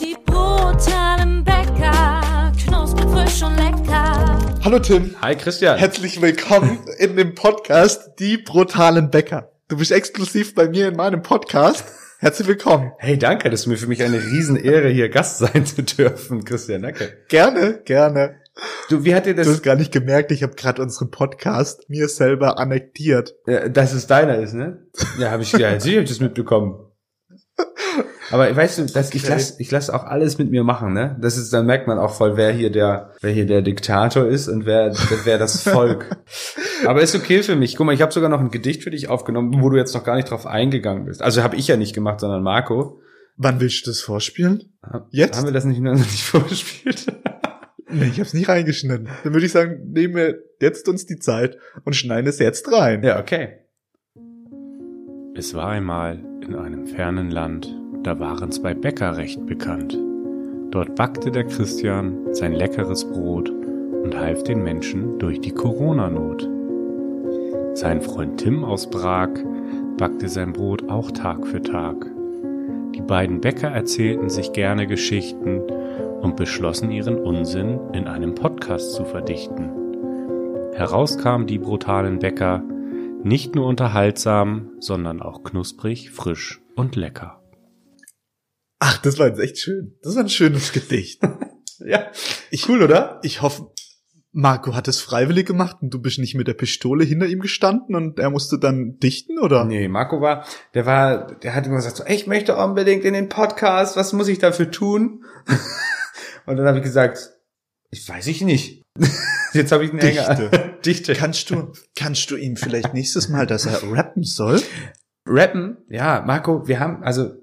Die brutalen Bäcker, knusprig, frisch und lecker. Hallo Tim, Hi Christian. herzlich willkommen in dem Podcast Die brutalen Bäcker. Du bist exklusiv bei mir in meinem Podcast. Herzlich willkommen. Hey, danke, das ist mir für mich eine Riesenehre, hier Gast sein zu dürfen, Christian. Danke. Gerne, gerne. Du, wie hat dir Du das? hast gar nicht gemerkt, ich habe gerade unseren Podcast mir selber annektiert. Äh, dass es deiner ist, ne? Ja, habe ich ja, sicher hab ich das mitbekommen. Aber weißt du, dass ich Okay. lass, ich lass auch alles mit mir machen, ne? Das ist, dann merkt man auch voll, wer hier der, wer hier der Diktator ist und wer, wer das Volk. Aber ist okay für mich. Guck mal, ich habe sogar noch ein Gedicht für dich aufgenommen, wo du jetzt noch gar nicht drauf eingegangen bist. Also habe ich ja nicht gemacht, sondern Marco. Wann willst du das vorspielen? Jetzt? Haben wir das nicht noch nicht vorgespielt? Nee, ich hab's nicht reingeschnitten. Dann würde ich sagen, nehmen wir jetzt uns die Zeit und schneiden es jetzt rein. ja, okay. Es war einmal in einem fernen Land, da waren zwei Bäcker recht bekannt. Dort backte der Christian sein leckeres Brot und half den Menschen durch die Corona-Not. Sein Freund Tim aus Prag backte sein Brot auch Tag für Tag. Die beiden Bäcker erzählten sich gerne Geschichten und beschlossen ihren Unsinn in einem Podcast zu verdichten. Heraus kamen die brutalen Bäcker, nicht nur unterhaltsam, sondern auch knusprig, frisch und lecker. Ach, das war jetzt echt schön. Das war ein schönes Gedicht. Ja. Ich, cool, oder? Ich hoffe, Marco hat es freiwillig gemacht und du bist nicht mit der Pistole hinter ihm gestanden und er musste dann dichten, oder? Nee, Marco war, der war, der hat immer gesagt so, ich möchte unbedingt in den Podcast, was muss ich dafür tun? Und dann habe ich gesagt, ich weiß ich nicht. Jetzt habe ich einen Hänger. Dichte. Dichte. Kannst du, kannst du ihm vielleicht nächstes Mal, dass er rappen soll? Rappen? Ja, Marco, wir haben, also,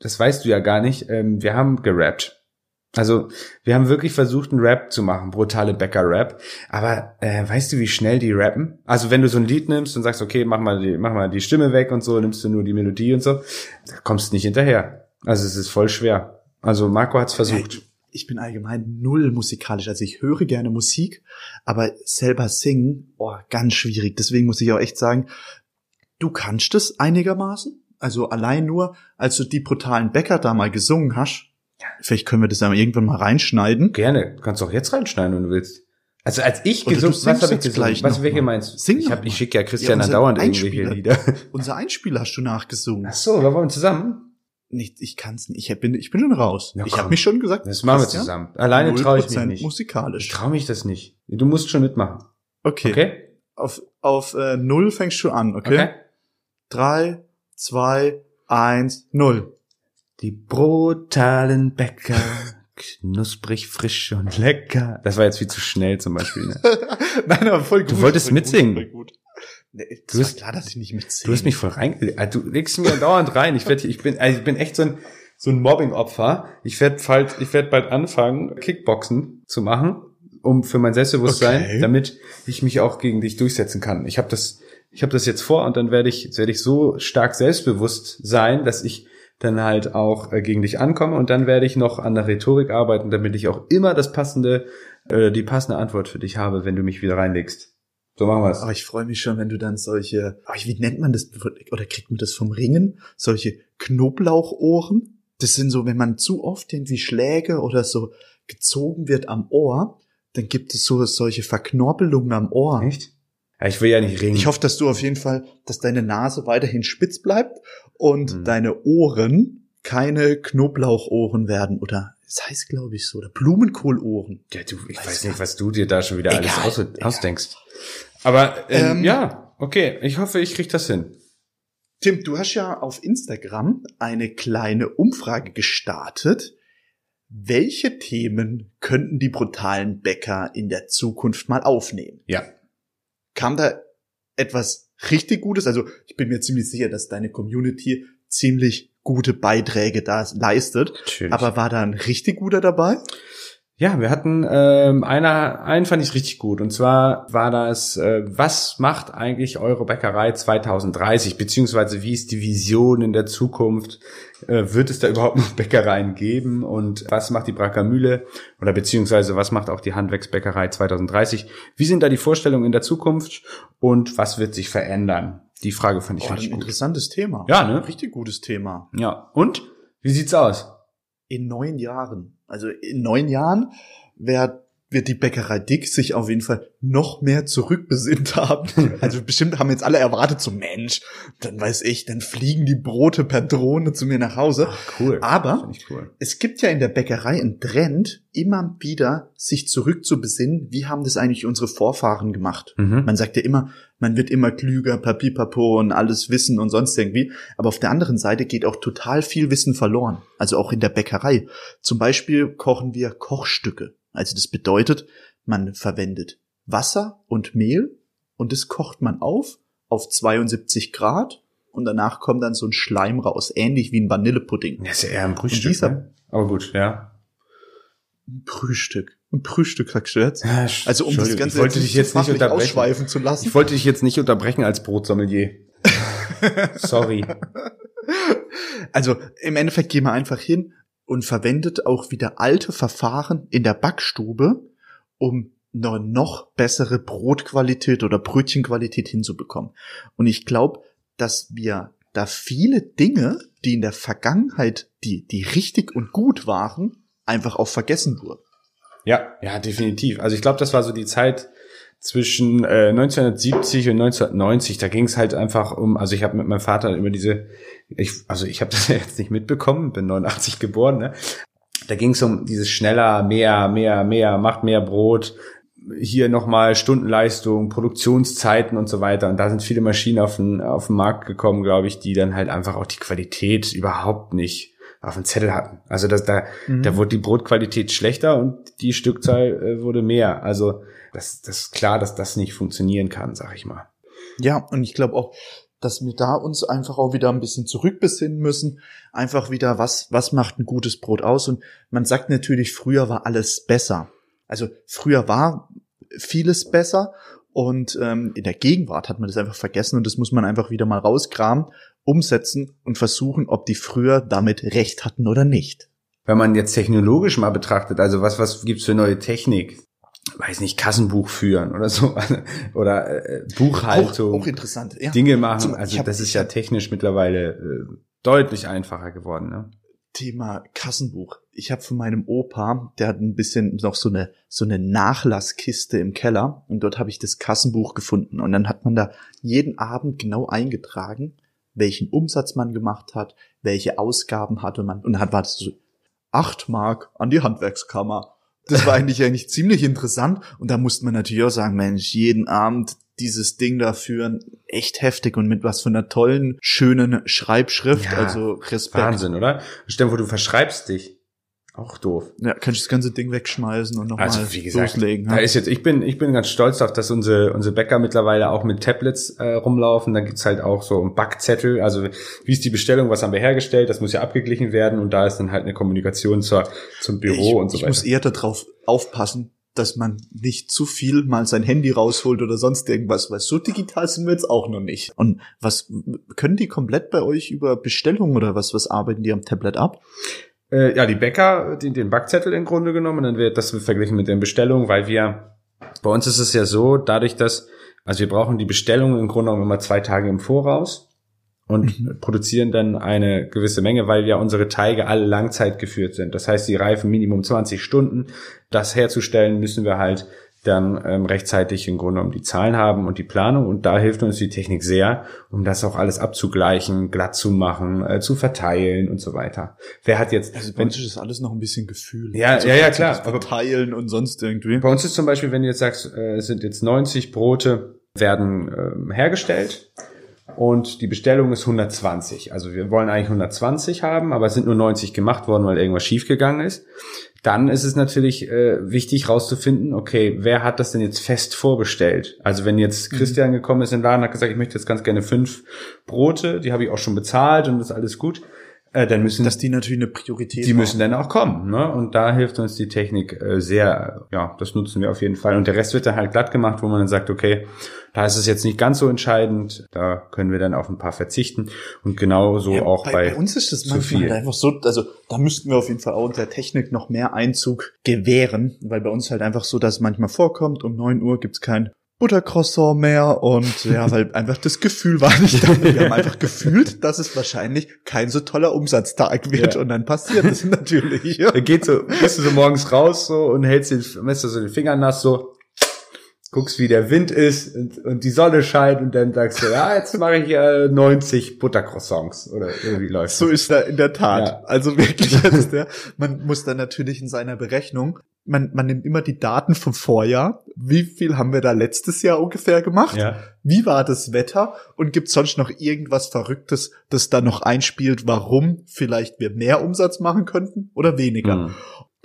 das weißt du ja gar nicht, ähm, wir haben gerappt. Also, wir haben wirklich versucht, einen Rap zu machen, brutale Bäcker-Rap. Aber äh, weißt du, wie schnell die rappen? Also, wenn du so ein Lied nimmst und sagst, okay, mach mal die, mach mal die Stimme weg und so, nimmst du nur die Melodie und so, da kommst du nicht hinterher. Also, es ist voll schwer. Also, Marco hat's versucht. Ich bin allgemein null musikalisch. Also ich höre gerne Musik, aber selber singen, oh, ganz schwierig. Deswegen muss ich auch echt sagen, du kannst es einigermaßen. Also allein nur, als du die brutalen Bäcker da mal gesungen hast, vielleicht können wir das ja irgendwann mal reinschneiden. Gerne. Du kannst auch jetzt reinschneiden, wenn du willst. Also, als ich du gesungen, was habe ich gesungen? Was, welche mal. meinst du? Sing ich hab, ich schicke ja Christian Ja, andauernd irgendwelche Einspieler. Lieder. Unser Einspiel hast du nachgesungen. Ach so, da wollen wir zusammen. Nicht, ich kann's nicht. Ich bin, ich bin schon raus. Ja, ich habe mich schon gesagt. Das machen wir zusammen. Alleine traue ich mich 0% nicht. Ich musikalisch. traue mich das nicht. Du musst schon mitmachen. Okay. Okay? Auf, auf äh, null fängst du an, okay? Drei, zwei, eins, null. Die brutalen Bäcker, knusprig, frisch und lecker. Das war jetzt viel zu schnell zum Beispiel. Ne? Nein, aber voll gut. Du wolltest mitsingen. Gut, voll gut. Nee, Du war klar, dass ich nicht mitsinge. Du hast mich voll rein. Also, du legst mir dauernd rein. Ich werd, ich bin, also ich bin echt so ein so ein Mobbing-Opfer. Ich werde bald, ich werde bald anfangen, Kickboxen zu machen, um für mein Selbstbewusstsein, Okay. damit ich mich auch gegen dich durchsetzen kann. Ich habe das, ich habe das jetzt vor und dann werde ich, werde ich so stark selbstbewusst sein, dass ich dann halt auch äh, gegen dich ankomme und dann werde ich noch an der Rhetorik arbeiten, damit ich auch immer das passende, äh, die passende Antwort für dich habe, wenn du mich wieder reinlegst. So machen wir es. Aber ich freue mich schon, wenn du dann solche, ach, wie nennt man das, oder kriegt man das vom Ringen? Solche Knoblauchohren? Das sind so, wenn man zu oft irgendwie Schläge oder so gezogen wird am Ohr, dann gibt es so solche Verknorpelungen am Ohr. Echt? Ja, ich will ja nicht ringen. Ich hoffe, dass du auf jeden Fall, dass deine Nase weiterhin spitz bleibt und Mhm. deine Ohren keine Knoblauchohren werden oder es heißt, glaube ich, so, oder Blumenkohlohren. Ja, du, ich Weiß weiß nicht, was du dir da schon wieder alles Egal, aus, egal. ausdenkst. Aber ähm, Ähm, ja, okay, ich hoffe, ich krieg das hin. Tim, du hast ja auf Instagram eine kleine Umfrage gestartet. Welche Themen könnten die brutalen Bäcker in der Zukunft mal aufnehmen? Ja. Kam da etwas richtig Gutes? Also ich bin mir ziemlich sicher, dass deine Community ziemlich gute Beiträge da leistet. Natürlich. Aber war da ein richtig guter dabei? Ja, wir hatten ähm, einer, einen fand ich richtig gut. Und zwar war das, äh, was macht eigentlich eure Bäckerei 2030, beziehungsweise wie ist die Vision in der Zukunft? Äh, wird es da überhaupt noch Bäckereien geben? Und was macht die Bracker Mühle? Oder beziehungsweise was macht auch die Handwerksbäckerei 2030? Wie sind da die Vorstellungen in der Zukunft? Und was wird sich verändern? Die Frage fand ich Oh, ein richtig gut. interessantes Thema. Ja, ne? Richtig gutes Thema. Ja. Und? Wie sieht's aus? in neun Jahren, also in neun Jahren, wer wird die Bäckerei Dick sich auf jeden Fall noch mehr zurückbesinnt haben. Also bestimmt haben jetzt alle erwartet, so Mensch, dann weiß ich, dann fliegen die Brote per Drohne zu mir nach Hause. cool. Aber cool. es gibt ja in der Bäckerei einen Trend, immer wieder sich zurückzubesinnen, wie haben das eigentlich unsere Vorfahren gemacht? Mhm. Man sagt ja immer, man wird immer klüger, papipapo und alles wissen und sonst irgendwie. Aber auf der anderen Seite geht auch total viel Wissen verloren. Also auch in der Bäckerei. Zum Beispiel kochen wir Kochstücke. Also das bedeutet, man verwendet Wasser und Mehl und das kocht man auf auf 72 Grad und danach kommt dann so ein Schleim raus, ähnlich wie ein Vanillepudding. Das ist ja eher ein dieser- ne? Aber gut, ja. Ein Frühstück. Ein Frühstück, jetzt? Ja, Also um das Ganze ich wollte jetzt dich nicht jetzt nicht unterbrechen. ausschweifen zu lassen. Ich wollte dich jetzt nicht unterbrechen als Brotsommelier. Sorry. Also im Endeffekt gehen wir einfach hin und verwendet auch wieder alte Verfahren in der Backstube, um eine noch bessere Brotqualität oder Brötchenqualität hinzubekommen. Und ich glaube, dass wir da viele Dinge, die in der Vergangenheit, die, die richtig und gut waren, einfach auch vergessen wurden. Ja, ja, definitiv. Also ich glaube, das war so die Zeit zwischen äh, 1970 und 1990. Da ging es halt einfach um, also ich habe mit meinem Vater über diese, ich, also ich habe das jetzt nicht mitbekommen, bin 89 geboren, ne? Da ging es um dieses schneller, mehr, mehr, mehr, macht mehr Brot, hier nochmal Stundenleistung, Produktionszeiten und so weiter. Und da sind viele Maschinen auf den, auf den Markt gekommen, glaube ich, die dann halt einfach auch die Qualität überhaupt nicht auf dem Zettel hatten. Also das, da, da wurde die Brotqualität schlechter und die Stückzahl äh, wurde mehr. Also das, das ist klar, dass das nicht funktionieren kann, sag ich mal. Ja, und ich glaube auch, dass wir da uns einfach auch wieder ein bisschen zurückbesinnen müssen. Einfach wieder, was, was macht ein gutes Brot aus? Und man sagt natürlich, früher war alles besser. Also früher war vieles besser und ähm, in der Gegenwart hat man das einfach vergessen und das muss man einfach wieder mal rauskramen, umsetzen und versuchen, ob die früher damit recht hatten oder nicht. Wenn man jetzt technologisch mal betrachtet, also was, was gibt's für neue Technik? Weiß nicht, Kassenbuch führen oder so. Oder äh, Buchhaltung. Auch, auch interessant. Ja. Dinge machen. Zum- also hab- das ist ja technisch mittlerweile äh, deutlich einfacher geworden. Ne? Thema Kassenbuch. Ich habe von meinem Opa, der hat ein bisschen noch so eine so eine Nachlasskiste im Keller und dort habe ich das Kassenbuch gefunden und dann hat man da jeden Abend genau eingetragen, welchen Umsatz man gemacht hat, welche Ausgaben hatte man und hat war das so acht Mark an die Handwerkskammer. Das war eigentlich eigentlich ziemlich interessant und da musste man natürlich auch sagen, Mensch, jeden Abend dieses Ding da führen, echt heftig und mit was für einer tollen, schönen Schreibschrift, Ja, also Respekt. Wahnsinn, oder? Stell dir vor, du verschreibst dich. Auch doof. Ja, kann ich das ganze Ding wegschmeißen und nochmal Also wie gesagt, loslegen. da ja. ist jetzt, ich bin, ich bin ganz stolz darauf, dass unsere, unsere Bäcker mittlerweile auch mit Tablets äh, rumlaufen. Da gibt's halt auch so einen Backzettel, also wie ist die Bestellung, was haben wir hergestellt, das muss ja abgeglichen werden und da ist dann halt eine Kommunikation zur, zum Büro ich, und so ich weiter. muss eher darauf aufpassen, dass man nicht zu viel mal sein Handy rausholt oder sonst irgendwas, weil so digital sind wir jetzt auch noch nicht. Und was können die komplett bei euch über Bestellungen oder was, was arbeiten die am Tablet ab? Äh, ja, die Bäcker, den, den Backzettel im Grunde genommen, dann wird das verglichen mit den Bestellungen, weil wir, bei uns ist es ja so, dadurch, dass, also wir brauchen die Bestellungen im Grunde genommen immer zwei Tage im Voraus und produzieren dann eine gewisse Menge, weil ja unsere Teige alle Langzeit geführt sind. Das heißt, die reifen Minimum 20 Stunden. Das herzustellen müssen wir halt dann ähm, rechtzeitig im Grunde genommen die Zahlen haben und die Planung und da hilft uns die Technik sehr, um das auch alles abzugleichen, glatt zu machen, äh, zu verteilen und so weiter. Wer hat jetzt, Also bei wenn, uns ist das alles noch ein bisschen Gefühl. Ja, also ja, ja, klar, Verteilen und sonst irgendwie. bei uns ist zum Beispiel, wenn du jetzt sagst, äh, es sind jetzt 90 Brote werden ähm, hergestellt und die Bestellung ist 120. Also wir wollen eigentlich 120 haben, aber es sind nur 90 gemacht worden, weil irgendwas schiefgegangen ist. Dann ist es natürlich äh, wichtig rauszufinden, okay, wer hat das denn jetzt fest vorbestellt? Also wenn jetzt Christian gekommen ist in den Laden und hat gesagt, ich möchte jetzt ganz gerne fünf Brote, die habe ich auch schon bezahlt und das ist alles gut, äh, dann müssen Dass die natürlich eine Priorität die haben. müssen dann auch kommen, ne? Und da hilft uns die Technik äh, sehr, ja, das nutzen wir auf jeden Fall. Und der Rest wird dann halt glatt gemacht, wo man dann sagt, okay, da ist es jetzt nicht ganz so entscheidend, da können wir dann auf ein paar verzichten. Und genauso Ja, auch bei, bei, bei uns ist das zu manchmal viel. halt einfach so, also da müssten wir auf jeden Fall auch der Technik noch mehr Einzug gewähren, weil bei uns halt einfach so, dass es manchmal vorkommt, um neun Uhr gibt's kein Buttercroissant mehr und ja, weil einfach das Gefühl war nicht da. Wir haben einfach gefühlt, dass es wahrscheinlich kein so toller Umsatztag wird Ja. und dann passiert es natürlich. Ja. Da geht so, gehst du so morgens raus so und hältst den, du so den Finger nass so, guckst wie der Wind ist und, und die Sonne scheint und dann sagst du, ja, jetzt mache ich äh, 90 Buttercroissants oder irgendwie läuft So ist er in der Tat. Ja. Also wirklich jetzt, ja. Man muss dann natürlich in seiner Berechnung, man, man nimmt immer die Daten vom Vorjahr. Wie viel haben wir da letztes Jahr ungefähr gemacht? Ja. Wie war das Wetter? Und gibt sonst noch irgendwas Verrücktes, das da noch einspielt, warum vielleicht wir mehr Umsatz machen könnten oder weniger? Mhm.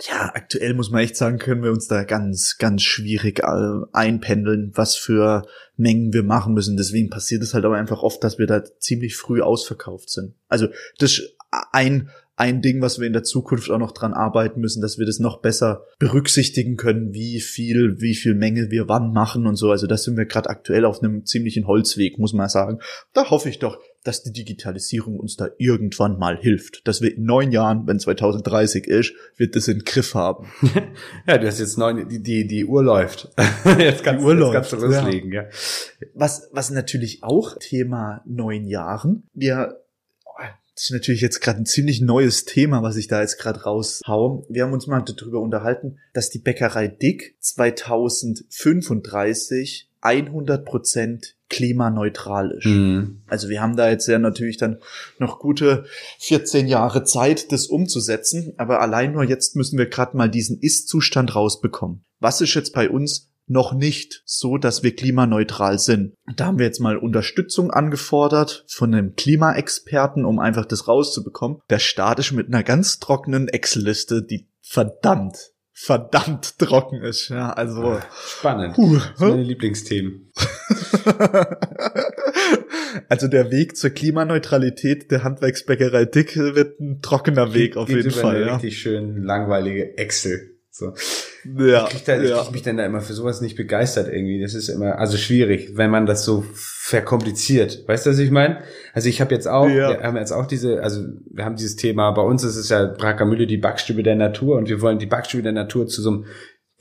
Ja, aktuell muss man echt sagen, können wir uns da ganz, ganz schwierig äh, einpendeln, was für Mengen wir machen müssen. Deswegen passiert es halt aber einfach oft, dass wir da ziemlich früh ausverkauft sind. Also das ist ein, ein Ding, was wir in der Zukunft auch noch dran arbeiten müssen, dass wir das noch besser berücksichtigen können, wie viel, wie viel Menge wir wann machen und so. Also da sind wir gerade aktuell auf einem ziemlichen Holzweg, muss man sagen. Da hoffe ich doch, dass die Digitalisierung uns da irgendwann mal hilft. Dass wir in neun Jahren, wenn 2030 ist, wird das in den Griff haben. Ja, du hast jetzt neun, die, die, die Uhr läuft. Jetzt kannst, Die Uhr jetzt kannst du läuft, ja. loslegen, ja. Was, was natürlich auch Thema neun Jahren. Wir, das ist natürlich jetzt gerade ein ziemlich neues Thema, was ich da jetzt gerade raushau. Wir haben uns mal darüber unterhalten, dass die Bäckerei Dick 2035 100 Prozent klimaneutral ist. Mhm. Also wir haben da jetzt ja natürlich dann noch gute 14 Jahre Zeit, das umzusetzen. Aber allein nur jetzt müssen wir gerade mal diesen Ist-Zustand rausbekommen. Was ist jetzt bei uns noch nicht so, dass wir klimaneutral sind? Da haben wir jetzt mal Unterstützung angefordert von einem Klimaexperten, um einfach das rauszubekommen. Der Staat ist mit einer ganz trockenen Excel-Liste, die verdammt, verdammt trocken ist. Ja, also. Spannend. Puh, Das sind meine Lieblingsthemen. Also der Weg zur Klimaneutralität der Handwerksbäckerei Dick wird ein trockener Weg auf Geht jeden Fall. Eine Ja. richtig schön langweilige Excel. So. Ja, Ich krieg, da, ich ja. krieg mich dann da immer für sowas nicht begeistert irgendwie. Das ist immer, also schwierig, wenn man das so verkompliziert. Weißt du, was ich meine? Also ich habe jetzt auch, Ja. wir haben jetzt auch diese, also wir haben dieses Thema, bei uns ist es ja Brackermühle die Backstube der Natur und wir wollen die Backstube der Natur zu so einem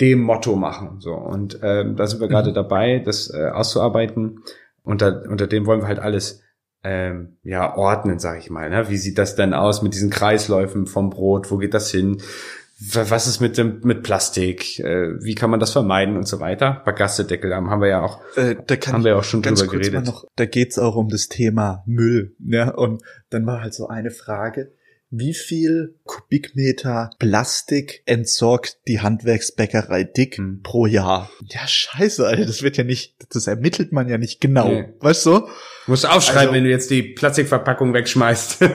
dem Motto machen. So. Und ähm, da sind wir gerade Mhm. dabei, das äh, auszuarbeiten. Unter, unter dem wollen wir halt alles ähm, ja, ordnen, sag ich mal. Ne? Wie sieht das denn aus mit diesen Kreisläufen vom Brot? Wo geht das hin? Was ist mit dem mit Plastik? Äh, wie kann man das vermeiden und so weiter? Bagasse-Deckel haben wir ja auch, Äh, da kann haben wir ja auch schon drüber geredet. noch, da geht's auch um das Thema Müll. Ja, und dann war halt so eine Frage. Wie viel Kubikmeter Plastik entsorgt die Handwerksbäckerei Dick Hm. pro Jahr? Ja, scheiße, Alter, das wird ja nicht, das ermittelt man ja nicht genau. Nee. Weißt du? Du musst aufschreiben, Also- wenn du jetzt die Plastikverpackung wegschmeißt.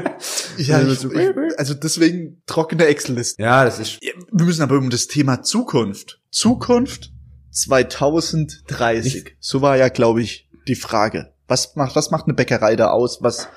Ja, Also ich, so- ich, also deswegen trockene Excel-Liste. ja, das ist Wir müssen aber um das Thema Zukunft. Zukunft 2030. So war ja, glaube ich, die Frage. Was macht, was macht eine Bäckerei da aus? Was,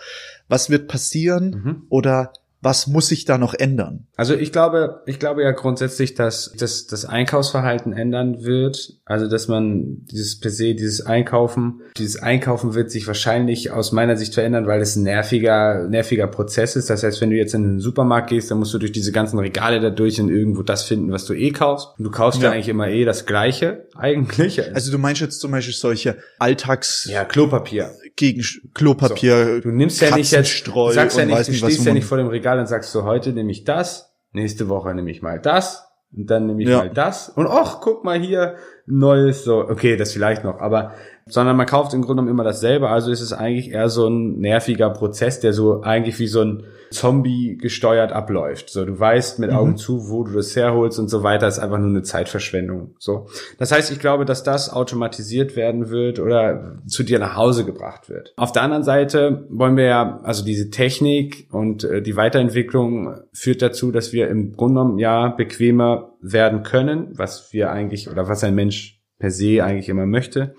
was wird passieren? Mhm. Oder was muss sich da noch ändern? Also ich glaube, ich glaube ja grundsätzlich, dass das, das Einkaufsverhalten ändern wird. Also dass man dieses per se, dieses Einkaufen, dieses Einkaufen wird sich wahrscheinlich aus meiner Sicht verändern, weil es ein nerviger, nerviger Prozess ist. Das heißt, wenn du jetzt in den Supermarkt gehst, dann musst du durch diese ganzen Regale da durch und irgendwo das finden, was du eh kaufst. Und du kaufst ja, Ja. eigentlich immer eh das Gleiche, eigentlich. Also du meinst jetzt zum Beispiel solche Alltags ja, Klopapier. gegen Klopapier, Du nimmst ja nicht jetzt, du sagst ja nicht, du nicht, was stehst ja nicht vor dem Regal und sagst so, heute nehme ich das, nächste Woche nehme ich mal das und dann nehme ich Ja. mal das und ach, guck mal hier, neues, so, okay, das vielleicht noch, aber, sondern man kauft im Grunde genommen immer dasselbe, also ist es eigentlich eher so ein nerviger Prozess, der so eigentlich wie so ein Zombie gesteuert abläuft. So, du weißt mit Mhm. Augen zu, wo du das herholst und so weiter, ist einfach nur eine Zeitverschwendung. So. Das heißt, ich glaube, dass das automatisiert werden wird oder zu dir nach Hause gebracht wird. Auf der anderen Seite wollen wir ja, also diese Technik und äh, die Weiterentwicklung führt dazu, dass wir im Grunde genommen ja bequemer werden können, was wir eigentlich oder was ein Mensch per se eigentlich immer möchte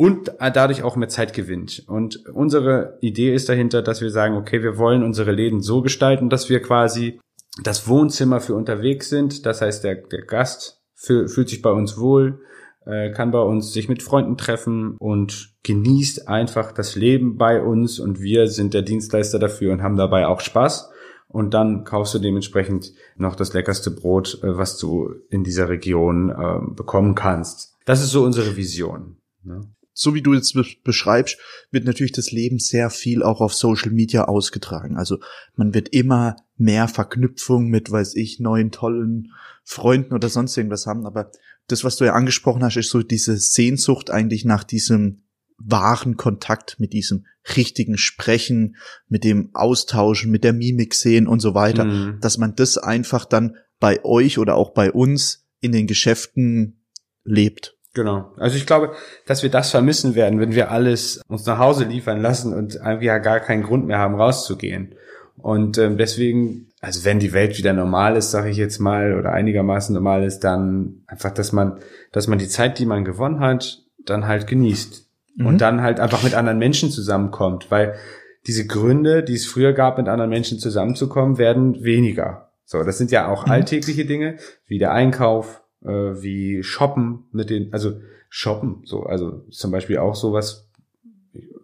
und dadurch auch mehr Zeit gewinnt. Und unsere Idee ist dahinter, dass wir sagen, okay, wir wollen unsere Läden so gestalten, dass wir quasi das Wohnzimmer für unterwegs sind. Das heißt, der, der Gast fühl, fühlt sich bei uns wohl, äh, kann bei uns sich mit Freunden treffen und genießt einfach das Leben bei uns und wir sind der Dienstleister dafür und haben dabei auch Spaß. Und dann kaufst du dementsprechend noch das leckerste Brot, äh, was du in dieser Region äh, bekommen kannst. Das ist so unsere Vision. Ne? So wie du jetzt be- beschreibst, wird natürlich das Leben sehr viel auch auf Social Media ausgetragen. Also man wird immer mehr Verknüpfung mit, weiß ich, neuen tollen Freunden oder sonst irgendwas haben. Aber das, was du ja angesprochen hast, ist so diese Sehnsucht eigentlich nach diesem wahren Kontakt, mit diesem richtigen Sprechen, mit dem Austauschen, mit der Mimik sehen und so weiter, Mhm. dass man das einfach dann bei euch oder auch bei uns in den Geschäften lebt. Genau. Also ich glaube, dass wir das vermissen werden, wenn wir alles uns nach Hause liefern lassen und ja gar keinen Grund mehr haben, rauszugehen. Und ähm, deswegen, also wenn die Welt wieder normal ist, sage ich jetzt mal, oder einigermaßen normal ist, dann einfach, dass man, dass man die Zeit, die man gewonnen hat, dann halt genießt. Mhm. Und dann halt einfach mit anderen Menschen zusammenkommt, weil diese Gründe, die es früher gab, mit anderen Menschen zusammenzukommen, werden weniger. So, das sind ja auch Mhm. alltägliche Dinge, wie der Einkauf, äh, wie Shoppen mit den, also Shoppen, so, also zum Beispiel auch sowas,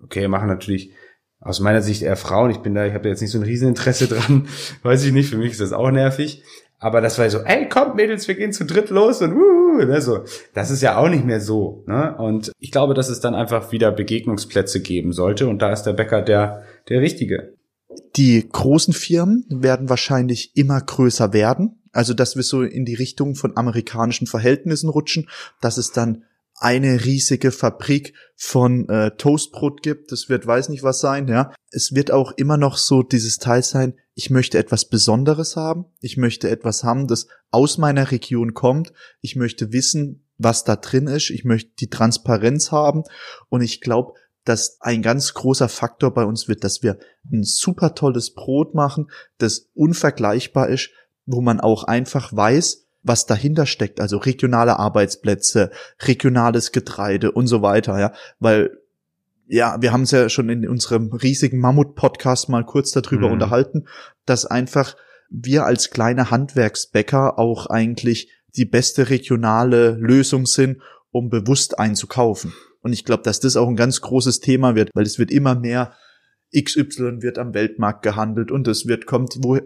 okay, machen natürlich aus meiner Sicht eher Frauen. Ich bin da, ich habe da jetzt nicht so ein Rieseninteresse dran, weiß ich nicht, für mich ist das auch nervig. Aber das war so, ey, kommt Mädels, wir gehen zu dritt los und wuhu, ne, so. Das ist ja auch nicht mehr so, ne? Und ich glaube, dass es dann einfach wieder Begegnungsplätze geben sollte und da ist der Bäcker der, der Richtige. Die großen Firmen werden wahrscheinlich immer größer werden. Also, dass wir so in die Richtung von amerikanischen Verhältnissen rutschen, dass es dann eine riesige Fabrik von äh, Toastbrot gibt. Das wird weiß nicht was sein, ja. Es wird auch immer noch so dieses Teil sein, ich möchte etwas Besonderes haben. Ich möchte etwas haben, das aus meiner Region kommt. Ich möchte wissen, was da drin ist. Ich möchte die Transparenz haben. Und ich glaube, dass ein ganz großer Faktor bei uns wird, dass wir ein super tolles Brot machen, das unvergleichbar ist, wo man auch einfach weiß, was dahinter steckt, also regionale Arbeitsplätze, regionales Getreide und so weiter, ja, weil ja, wir haben es ja schon in unserem riesigen Mammut-Podcast mal kurz darüber Mhm. unterhalten, dass einfach wir als kleine Handwerksbäcker auch eigentlich die beste regionale Lösung sind, um bewusst einzukaufen. Und ich glaube, dass das auch ein ganz großes Thema wird, weil es wird immer mehr XY wird am Weltmarkt gehandelt und es wird kommt wo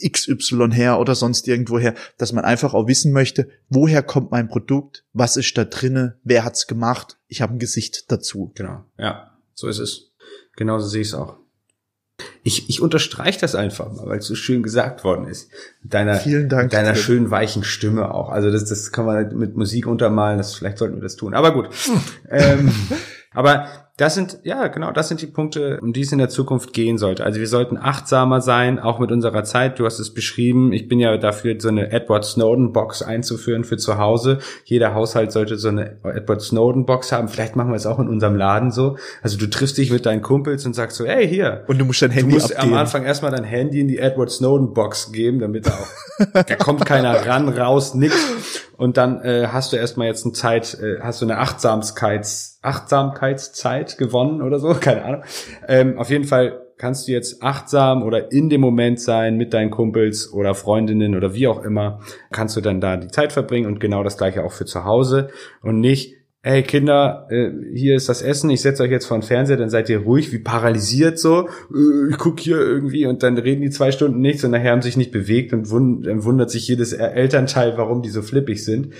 XY her oder sonst irgendwo her, dass man einfach auch wissen möchte, woher kommt mein Produkt, was ist da drinne, wer hat's gemacht, ich habe ein Gesicht dazu. Genau, ja, so ist es. Genauso sehe ich es auch. Ich, ich unterstreiche das einfach mal, weil es so schön gesagt worden ist. Deiner, Vielen Dank, deiner Tim. schönen weichen Stimme auch. Also das, das kann man mit Musik untermalen. Das, vielleicht sollten wir das tun. Aber gut. ähm, aber das sind, ja, genau, das sind die Punkte, um die es in der Zukunft gehen sollte. Also wir sollten achtsamer sein, auch mit unserer Zeit. Du hast es beschrieben. Ich bin ja dafür, so eine Edward Snowden Box einzuführen für zu Hause. Jeder Haushalt sollte so eine Edward Snowden Box haben. Vielleicht machen wir es auch in unserem Laden so. Also du triffst dich mit deinen Kumpels und sagst so, hey, hier. Und du musst dein Du Handy musst abgeben. am Anfang erstmal dein Handy in die Edward Snowden Box geben, damit da auch, da kommt keiner ran, raus, nix. Und dann äh, hast du erstmal jetzt eine Zeit, äh, hast du eine Achtsamkeits, Achtsamkeitszeit gewonnen oder so, keine Ahnung. Ähm, auf jeden Fall kannst du jetzt achtsam oder in dem Moment sein mit deinen Kumpels oder Freundinnen oder wie auch immer, kannst du dann da die Zeit verbringen und genau das gleiche auch für zu Hause und nicht, ey Kinder, äh, hier ist das Essen, ich setze euch jetzt vor den Fernseher, dann seid ihr ruhig, wie paralysiert so, äh, ich guck hier irgendwie und dann reden die zwei Stunden nichts und nachher haben sich nicht bewegt und dann wundert sich jedes El- Elternteil, warum die so flippig sind.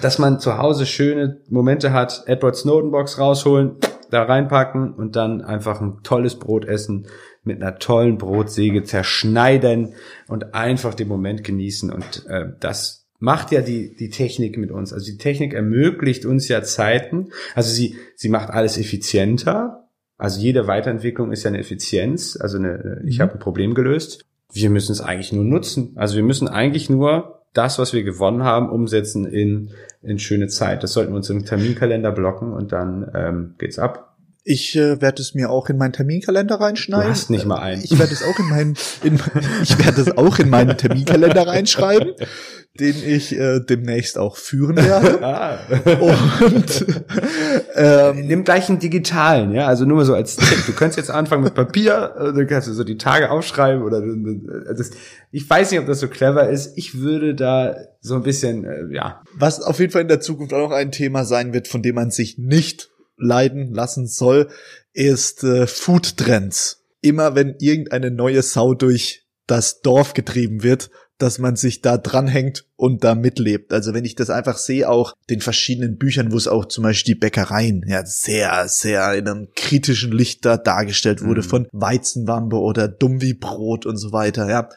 Dass man zu Hause schöne Momente hat, Edward Snowden Box rausholen, da reinpacken und dann einfach ein tolles Brot essen, mit einer tollen Brotsäge zerschneiden und einfach den Moment genießen und äh, das macht ja die, die Technik mit uns. Also die Technik ermöglicht uns ja Zeiten. Also sie, sie macht alles effizienter. Also jede Weiterentwicklung ist ja eine Effizienz. Also eine, ich Mhm. habe ein Problem gelöst. Wir müssen es eigentlich nur nutzen. Also wir müssen eigentlich nur das, was wir gewonnen haben, umsetzen in, in schöne Zeit. Das sollten wir uns im Terminkalender blocken und dann ähm, geht's ab. Ich äh, werde es mir auch in meinen Terminkalender reinschneiden. Du hast nicht mal einen. Ich werde es auch in meinen, in, ich werde es auch in meinen Terminkalender reinschreiben, den ich äh, demnächst auch führen werde. Ah. Und ähm, Nimm gleich einen digitalen, ja, also nur mal so als Tipp. Du könntest jetzt anfangen mit Papier, äh, dann kannst du so die Tage aufschreiben oder äh, das, ich weiß nicht, ob das so clever ist. Ich würde da so ein bisschen, äh, ja, was auf jeden Fall in der Zukunft auch noch ein Thema sein wird, von dem man sich nicht leiden lassen soll, ist äh, Food Trends. Immer wenn irgendeine neue Sau durch das Dorf getrieben wird, dass man sich da dranhängt und da mitlebt. Also wenn ich das einfach sehe, auch den verschiedenen Büchern, wo es auch zum Beispiel die Bäckereien ja sehr, sehr in einem kritischen Licht da dargestellt wurde, Mhm. von Weizenwampe oder dumm wie Brot und so weiter, ja.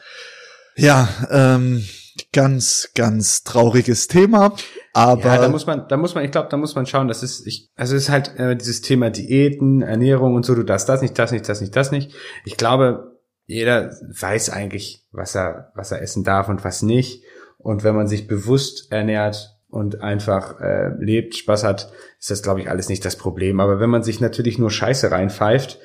Ja, ähm, ganz, ganz trauriges Thema, aber ja, da muss man, da muss man, ich glaube, da muss man schauen, das ist, ich, also es ist halt äh, dieses Thema Diäten, Ernährung und so, du darfst das nicht, das nicht, das nicht, das nicht. Ich glaube, jeder weiß eigentlich, was er, was er essen darf und was nicht. Und wenn man sich bewusst ernährt und einfach äh, lebt, Spaß hat, ist das, glaube ich, alles nicht das Problem. Aber wenn man sich natürlich nur Scheiße reinpfeift,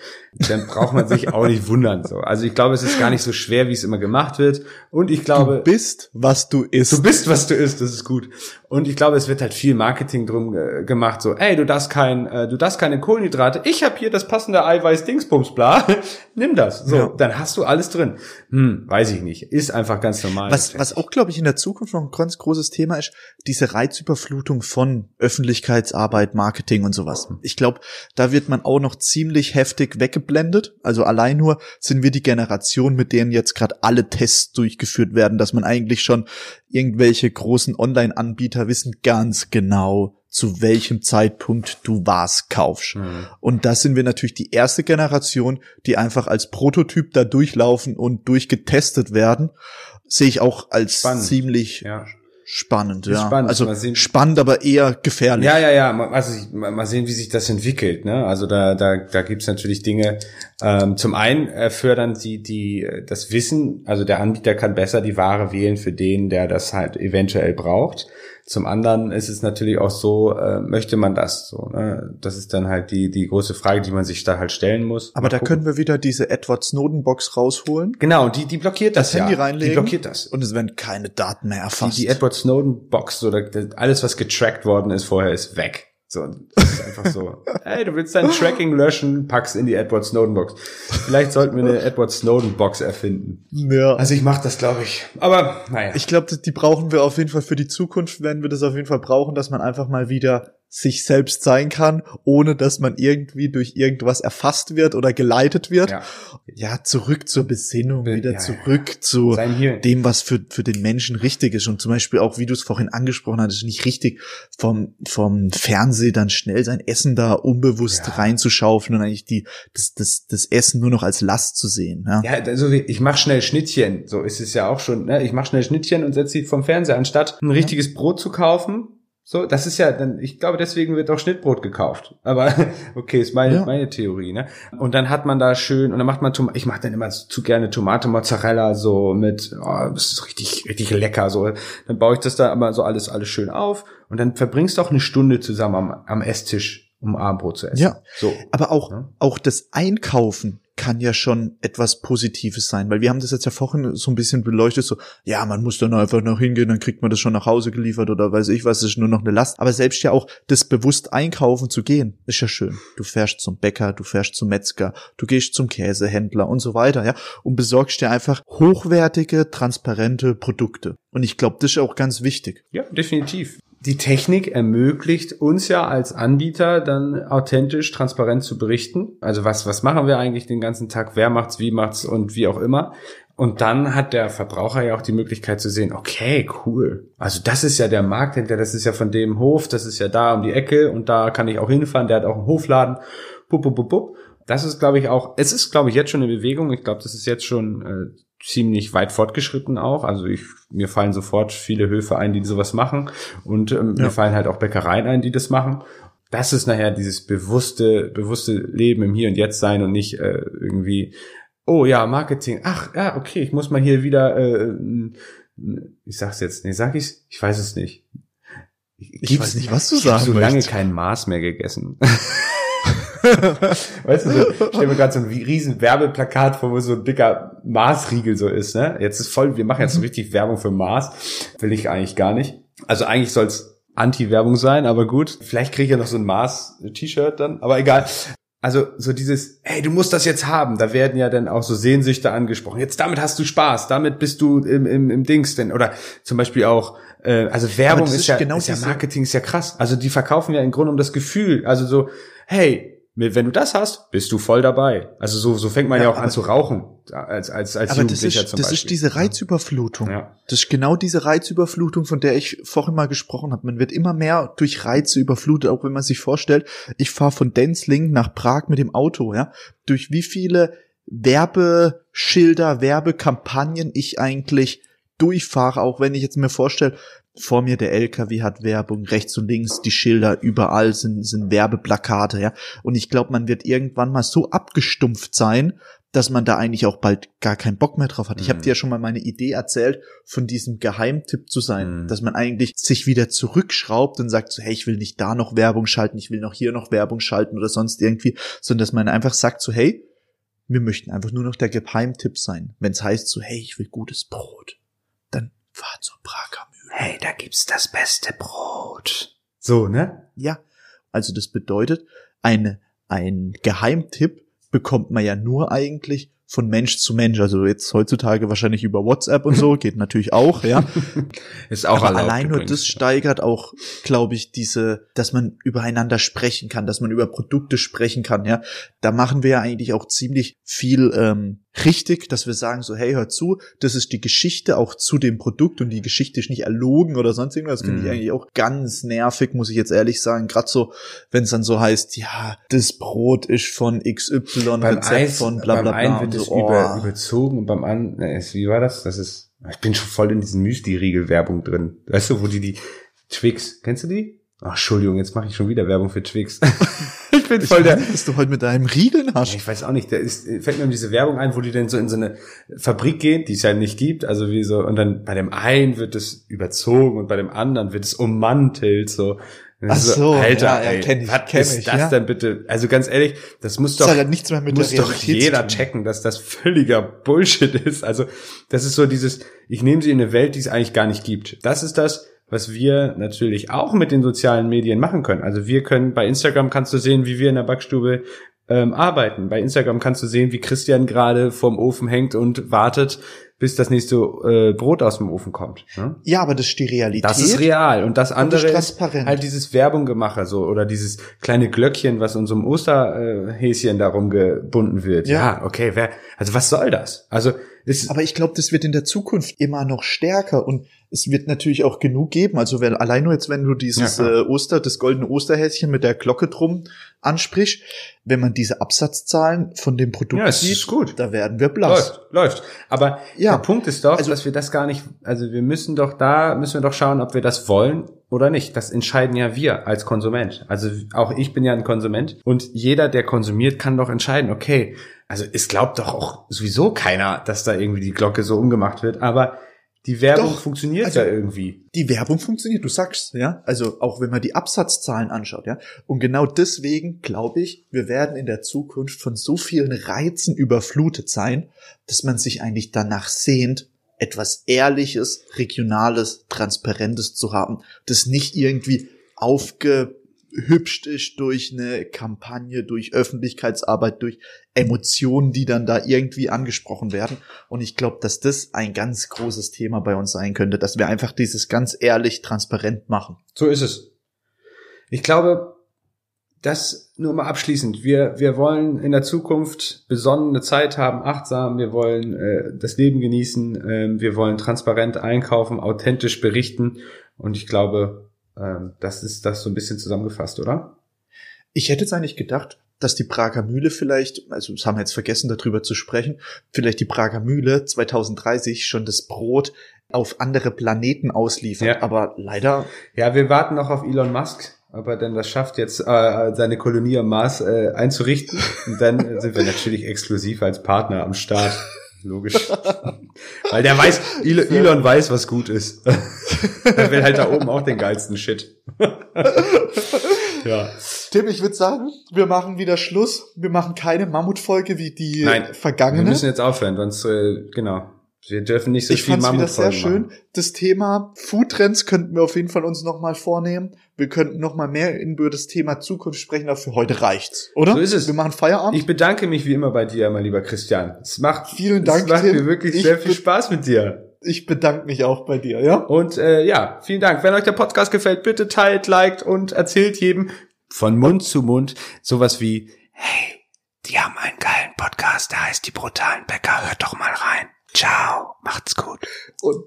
dann braucht man sich auch nicht wundern. So. Also ich glaube, es ist gar nicht so schwer, wie es immer gemacht wird. Und ich glaube, du bist, was du isst. Du bist, was du isst, das ist gut. Und ich glaube, es wird halt viel Marketing drum äh, gemacht, so, ey, du darfst kein, äh, du darfst keine Kohlenhydrate. Ich habe hier das passende Eiweiß Dingsbums bla. Nimm das. So, Ja. dann hast du alles drin. Hm, weiß ich nicht. Ist einfach ganz normal. Was, was auch, glaube ich, in der Zukunft noch ein ganz großes Thema ist, diese Reizüberflutung von Öffentlichkeitsarbeit, Marketing und sowas. Ich glaube, da wird man auch noch ziemlich heftig weggeblendet. Also allein nur sind wir die Generation, mit denen jetzt gerade alle Tests durchgeführt werden, dass man eigentlich schon irgendwelche großen Online-Anbieter wissen ganz genau, zu welchem Zeitpunkt du was kaufst. Hm. Und da sind wir natürlich die erste Generation, die einfach als Prototyp da durchlaufen und durchgetestet werden. Sehe ich auch als Spannend. ziemlich Ja. Spannend. Ja. spannend. Also spannend, aber eher gefährlich. Ja, ja, ja. Mal- Also mal sehen, wie sich das entwickelt. Ne? Also da, da, da gibt's natürlich Dinge. Ähm, zum einen äh, fördern sie die äh, das Wissen. Also der Anbieter kann besser die Ware wählen für den, der das halt eventuell braucht. Zum anderen ist es natürlich auch so, äh, möchte man das so? Ne? Das ist dann halt die die große Frage, die man sich da halt stellen muss. Aber Mal da gucken. können wir wieder diese Edward Snowden Box rausholen genau die die blockiert das, das Handy ja. reinlegen Die blockiert das. und es werden keine Daten mehr Die, erfasst. die Edward Snowden Box oder das- alles, was getrackt worden ist vorher, ist weg. So, das ist einfach so. Hey, du willst dein Tracking löschen, pack's in die Edward Snowden Box. Vielleicht sollten wir eine Edward Snowden Box erfinden. ja. Also ich mach das, glaube ich. Aber naja. Ich glaube, die brauchen wir auf jeden Fall für die Zukunft, werden wir das auf jeden Fall brauchen, dass man einfach mal wieder sich selbst sein kann, ohne dass man irgendwie durch irgendwas erfasst wird oder geleitet wird. ja. Ja, zurück zur Besinnung, Be- wieder ja, zurück zu Sein Hirn. dem, was für, für den Menschen richtig ist. Und zum Beispiel auch, wie du es vorhin angesprochen hattest, nicht richtig vom, vom Fernseh dann schnell sein Essen da unbewusst Ja. reinzuschaufeln und eigentlich die, das, das, das Essen nur noch als Last zu sehen. Ja. Ja, also ich mach schnell Schnittchen. So ist es ja auch schon. Ne? Ich mach schnell Schnittchen und setze sie vom Fernseher, anstatt ein richtiges Brot zu kaufen. So, das ist ja dann, ich glaube, deswegen wird auch Schnittbrot gekauft. Aber okay, ist meine, Ja. meine Theorie, ne? Und dann hat man da schön, und dann macht man, Tom ich mache dann immer zu gerne Tomate Mozzarella so mit, oh, das ist richtig, richtig lecker. So, dann baue ich das da aber so alles, alles schön auf und dann verbringst du auch eine Stunde zusammen am, am Esstisch, um Abendbrot zu essen. Ja. So. Aber auch, Ja. auch das Einkaufen kann ja schon etwas Positives sein, weil wir haben das jetzt ja vorhin so ein bisschen beleuchtet, so, ja, man muss dann einfach noch hingehen, dann kriegt man das schon nach Hause geliefert oder weiß ich was, ist nur noch eine Last. Aber selbst ja auch das bewusst einkaufen zu gehen, ist ja schön. Du fährst zum Bäcker, du fährst zum Metzger, du gehst zum Käsehändler und so weiter, ja, und besorgst dir einfach hochwertige, transparente Produkte. Und ich glaube, das ist auch ganz wichtig. Ja, definitiv. Die Technik ermöglicht uns ja als Anbieter dann authentisch, transparent zu berichten. Also was, was machen wir eigentlich den ganzen Tag? Wer macht's, wie macht's und wie auch immer. Und dann hat der Verbraucher ja auch die Möglichkeit zu sehen, okay, cool. Also das ist ja der Markthändler, das ist ja von dem Hof, das ist ja da um die Ecke und da kann ich auch hinfahren, der hat auch einen Hofladen. Pup, pup, pup, pup. Das ist, glaube ich, auch, es ist, glaube ich, jetzt schon eine Bewegung. Ich glaube, das ist jetzt schon äh, ziemlich weit fortgeschritten auch. Also ich, mir fallen sofort viele Höfe ein, die sowas machen. Und ähm, Ja. mir fallen halt auch Bäckereien ein, die das machen. Das ist nachher dieses bewusste, bewusste Leben im Hier und Jetzt sein und nicht äh, irgendwie, oh ja, Marketing, ach ja, okay, ich muss mal hier wieder, äh, n- ich sag's jetzt, nee, sag ich's? Ich weiß es nicht. Ich weiß nicht, was du ich hab sagen so lange kein Maß mehr gegessen. weißt du, so, ich stell mir gerade so ein riesen Werbeplakat vor, wo so ein dicker Maßriegel so ist, ne? Jetzt ist voll, wir machen jetzt so richtig Werbung für Maß. Will ich eigentlich gar nicht. Also eigentlich soll's Anti-Werbung sein, aber gut. Vielleicht kriege ich ja noch so ein Maß-T-Shirt dann, aber egal. Also so dieses, hey, du musst das jetzt haben. Da werden ja dann auch so Sehnsüchte angesprochen. Jetzt damit hast du Spaß, damit bist du im, im, im Dings denn. Oder zum Beispiel auch, äh, also Werbung ist, ist ja, genau ist ja Marketing ist ja krass. Also die verkaufen ja im Grunde um das Gefühl. Also so, hey, Wenn du das hast, bist du voll dabei. Also so, so fängt man ja, Ja, auch an zu rauchen, als, als, als Aber das Jugendlicher ist, zum das Beispiel. ist diese Reizüberflutung. Ja. Das ist genau diese Reizüberflutung, von der ich vorhin mal gesprochen habe. Man wird immer mehr durch Reize überflutet, auch wenn man sich vorstellt, ich fahre von Denzling nach Prag mit dem Auto, ja. Durch wie viele Werbeschilder, Werbekampagnen ich eigentlich durchfahre, auch wenn ich jetzt mir vorstelle, vor mir der LKW hat Werbung, rechts und links die Schilder, überall sind, sind Werbeplakate, ja. Und ich glaube, man wird irgendwann mal so abgestumpft sein, dass man da eigentlich auch bald gar keinen Bock mehr drauf hat. Ich habe Mhm. dir ja schon mal meine Idee erzählt, von diesem Geheimtipp zu sein, Mhm. dass man eigentlich sich wieder zurückschraubt und sagt so, hey, ich will nicht da noch Werbung schalten, ich will noch hier noch Werbung schalten oder sonst irgendwie, sondern dass man einfach sagt so, hey, wir möchten einfach nur noch der Geheimtipp sein. Wenn es heißt so, hey, ich will gutes Brot, dann fahr zur Prager. Hey, da gibt's das beste Brot. So, ne? Ja, also das bedeutet, eine, ein Geheimtipp bekommt man ja nur eigentlich von Mensch zu Mensch. Also jetzt heutzutage wahrscheinlich über WhatsApp und so, geht natürlich auch, ja. Ist auch Aber allein nur übrigens. das steigert auch, glaube ich, diese, dass man übereinander sprechen kann, dass man über Produkte sprechen kann, ja. Da machen wir ja eigentlich auch ziemlich viel ähm, richtig, dass wir sagen so, hey, hör zu, das ist die Geschichte auch zu dem Produkt und die Geschichte ist nicht erlogen oder sonst irgendwas. Das finde Mhm. ich eigentlich auch ganz nervig, muss ich jetzt ehrlich sagen. Gerade so, wenn es dann so heißt, ja, das Brot ist von XY, beim Rezept Eis, von bla bla beim einen bla. wird und es so, über, oh. überzogen und beim anderen, ist- wie war das? Das ist, ich bin schon voll in diesen Müsli-Riegel-Werbung drin. Weißt du, wo die die Twix, kennst du die? Ach, Entschuldigung, jetzt mache ich schon wieder Werbung für Twix. ich bin Ich voll der, weiß, dass du heute mit deinem Riegeln hast. ich weiß auch nicht, da ist, fällt mir um diese Werbung ein, wo die dann so in so eine Fabrik gehen, die es ja nicht gibt, also wie so, und dann bei dem einen wird es überzogen und bei dem anderen wird es ummantelt, so. Ach so, so, Alter, ja, ja, ey, kenn ich, was kenn ist ich, das ja. denn bitte? Also ganz ehrlich, das muss Das doch, hat ja nichts mehr mit muss der doch jeder checken, dass das völliger Bullshit ist. Also das ist so dieses, ich nehme sie in eine Welt, die es eigentlich gar nicht gibt. Das ist das, was wir natürlich auch mit den sozialen Medien machen können. Also wir können, bei Instagram kannst du sehen, wie wir in der Backstube ähm, arbeiten. Bei Instagram kannst du sehen, wie Christian gerade vorm Ofen hängt und wartet, bis das nächste äh, Brot aus dem Ofen kommt. Ne? Ja, aber das ist die Realität. Das ist real. Und das andere ist ist transparent. halt dieses Werbunggemache so oder dieses kleine Glöckchen, was unserem Osterhäschen darum gebunden wird. Ja. Ja, okay, wer, also was soll das? Also ist, Aber ich glaube, das wird in der Zukunft immer noch stärker und es wird natürlich auch genug geben. Also wenn, allein nur jetzt, wenn du dieses Ja, äh, Oster, das goldene Osterhäschen mit der Glocke drum ansprichst, wenn man diese Absatzzahlen von dem Produkt Ja, sieht, ist gut. da werden wir blass. läuft, läuft. Aber Ja. der Punkt ist doch, Also- dass wir das gar nicht, also wir müssen doch da, müssen wir doch schauen, ob wir das wollen oder nicht. Das entscheiden ja wir als Konsument. Also auch ich bin ja ein Konsument und jeder, der konsumiert, kann doch entscheiden, okay, also es glaubt doch auch sowieso keiner, dass da irgendwie die Glocke so umgemacht wird, aber die Werbung Doch. funktioniert Also- ja irgendwie. Die Werbung funktioniert, du sagst, ja. Also auch wenn man die Absatzzahlen anschaut, ja. Und genau deswegen glaube ich, wir werden in der Zukunft von so vielen Reizen überflutet sein, dass man sich eigentlich danach sehnt, etwas Ehrliches, Regionales, Transparentes zu haben, das nicht irgendwie aufgehübscht ist durch eine Kampagne, durch Öffentlichkeitsarbeit, durch Emotionen, die dann da irgendwie angesprochen werden. Und ich glaube, dass das ein ganz großes Thema bei uns sein könnte, dass wir einfach dieses ganz ehrlich, transparent machen. So ist es. Ich glaube, das nur mal abschließend. Wir, wir wollen in der Zukunft besonnene Zeit haben, achtsam. Wir wollen äh, das Leben genießen. ähm, wir wollen transparent einkaufen, authentisch berichten. Und ich glaube, das ist das so ein bisschen zusammengefasst, oder? Ich hätte jetzt eigentlich gedacht, dass die Prager Mühle vielleicht, also das haben wir jetzt vergessen, darüber zu sprechen, vielleicht die Prager Mühle 2030 schon das Brot auf andere Planeten ausliefert. Ja. Aber leider, Ja, wir warten noch auf Elon Musk, ob er denn das schafft, jetzt äh, seine Kolonie am Mars äh, einzurichten. Und dann sind wir natürlich exklusiv als Partner am Start. Logisch. Weil der weiß, Elon, weiß, was gut ist. er will halt da oben auch den geilsten Shit. ja. Tim, ich würde sagen, wir machen wieder Schluss. Wir machen keine Mammutfolge wie die Nein, Wir vergangene. müssen jetzt aufhören, sonst, äh, genau. Wir dürfen nicht so ich viel fand's wieder sehr schön. Das Thema Foodtrends könnten wir auf jeden Fall uns nochmal vornehmen. Wir könnten nochmal mehr über das Thema Zukunft sprechen, aber für heute reicht's, oder? So ist es. Wir machen Feierabend. Ich bedanke mich wie immer bei dir, mein lieber Christian. Es macht, Vielen Dank, es macht Tim. mir wirklich Ich sehr viel Spaß mit dir. Ich bedanke mich auch bei dir, ja? Und äh, ja, vielen Dank. Wenn euch der Podcast gefällt, bitte teilt, liked und erzählt jedem von Mund zu Mund sowas wie Hey, die haben einen geilen Podcast, der heißt Die brutalen Bäcker. Hört doch mal rein. Ciao, macht's gut. Und,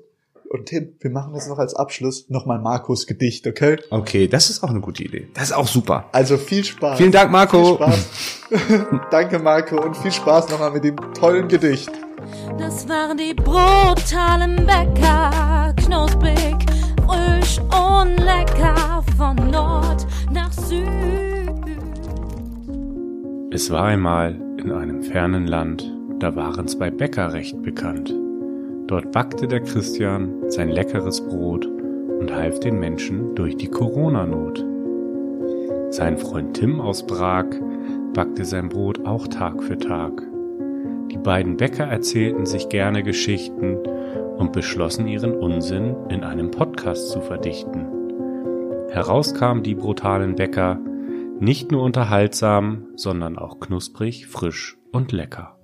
und Tim, wir machen das noch als Abschluss nochmal Markus Gedicht, okay? Okay, das ist auch eine gute Idee. Das ist auch super. Also viel Spaß. Vielen Dank, Marco. Viel Spaß. Danke, Marco, und viel Spaß nochmal mit dem tollen Gedicht. Das waren die brutalen Bäcker, knusprig, frisch und lecker von Nord nach Süd. Es war einmal in einem fernen Land, da waren zwei Bäcker recht bekannt. Dort backte der Christian sein leckeres Brot und half den Menschen durch die Corona-Not. Sein Freund Tim aus Prag backte sein Brot auch Tag für Tag. Die beiden Bäcker erzählten sich gerne Geschichten und beschlossen ihren Unsinn in einem Podcast zu verdichten. Heraus kamen die brutalen Bäcker, nicht nur unterhaltsam, sondern auch knusprig, frisch und lecker.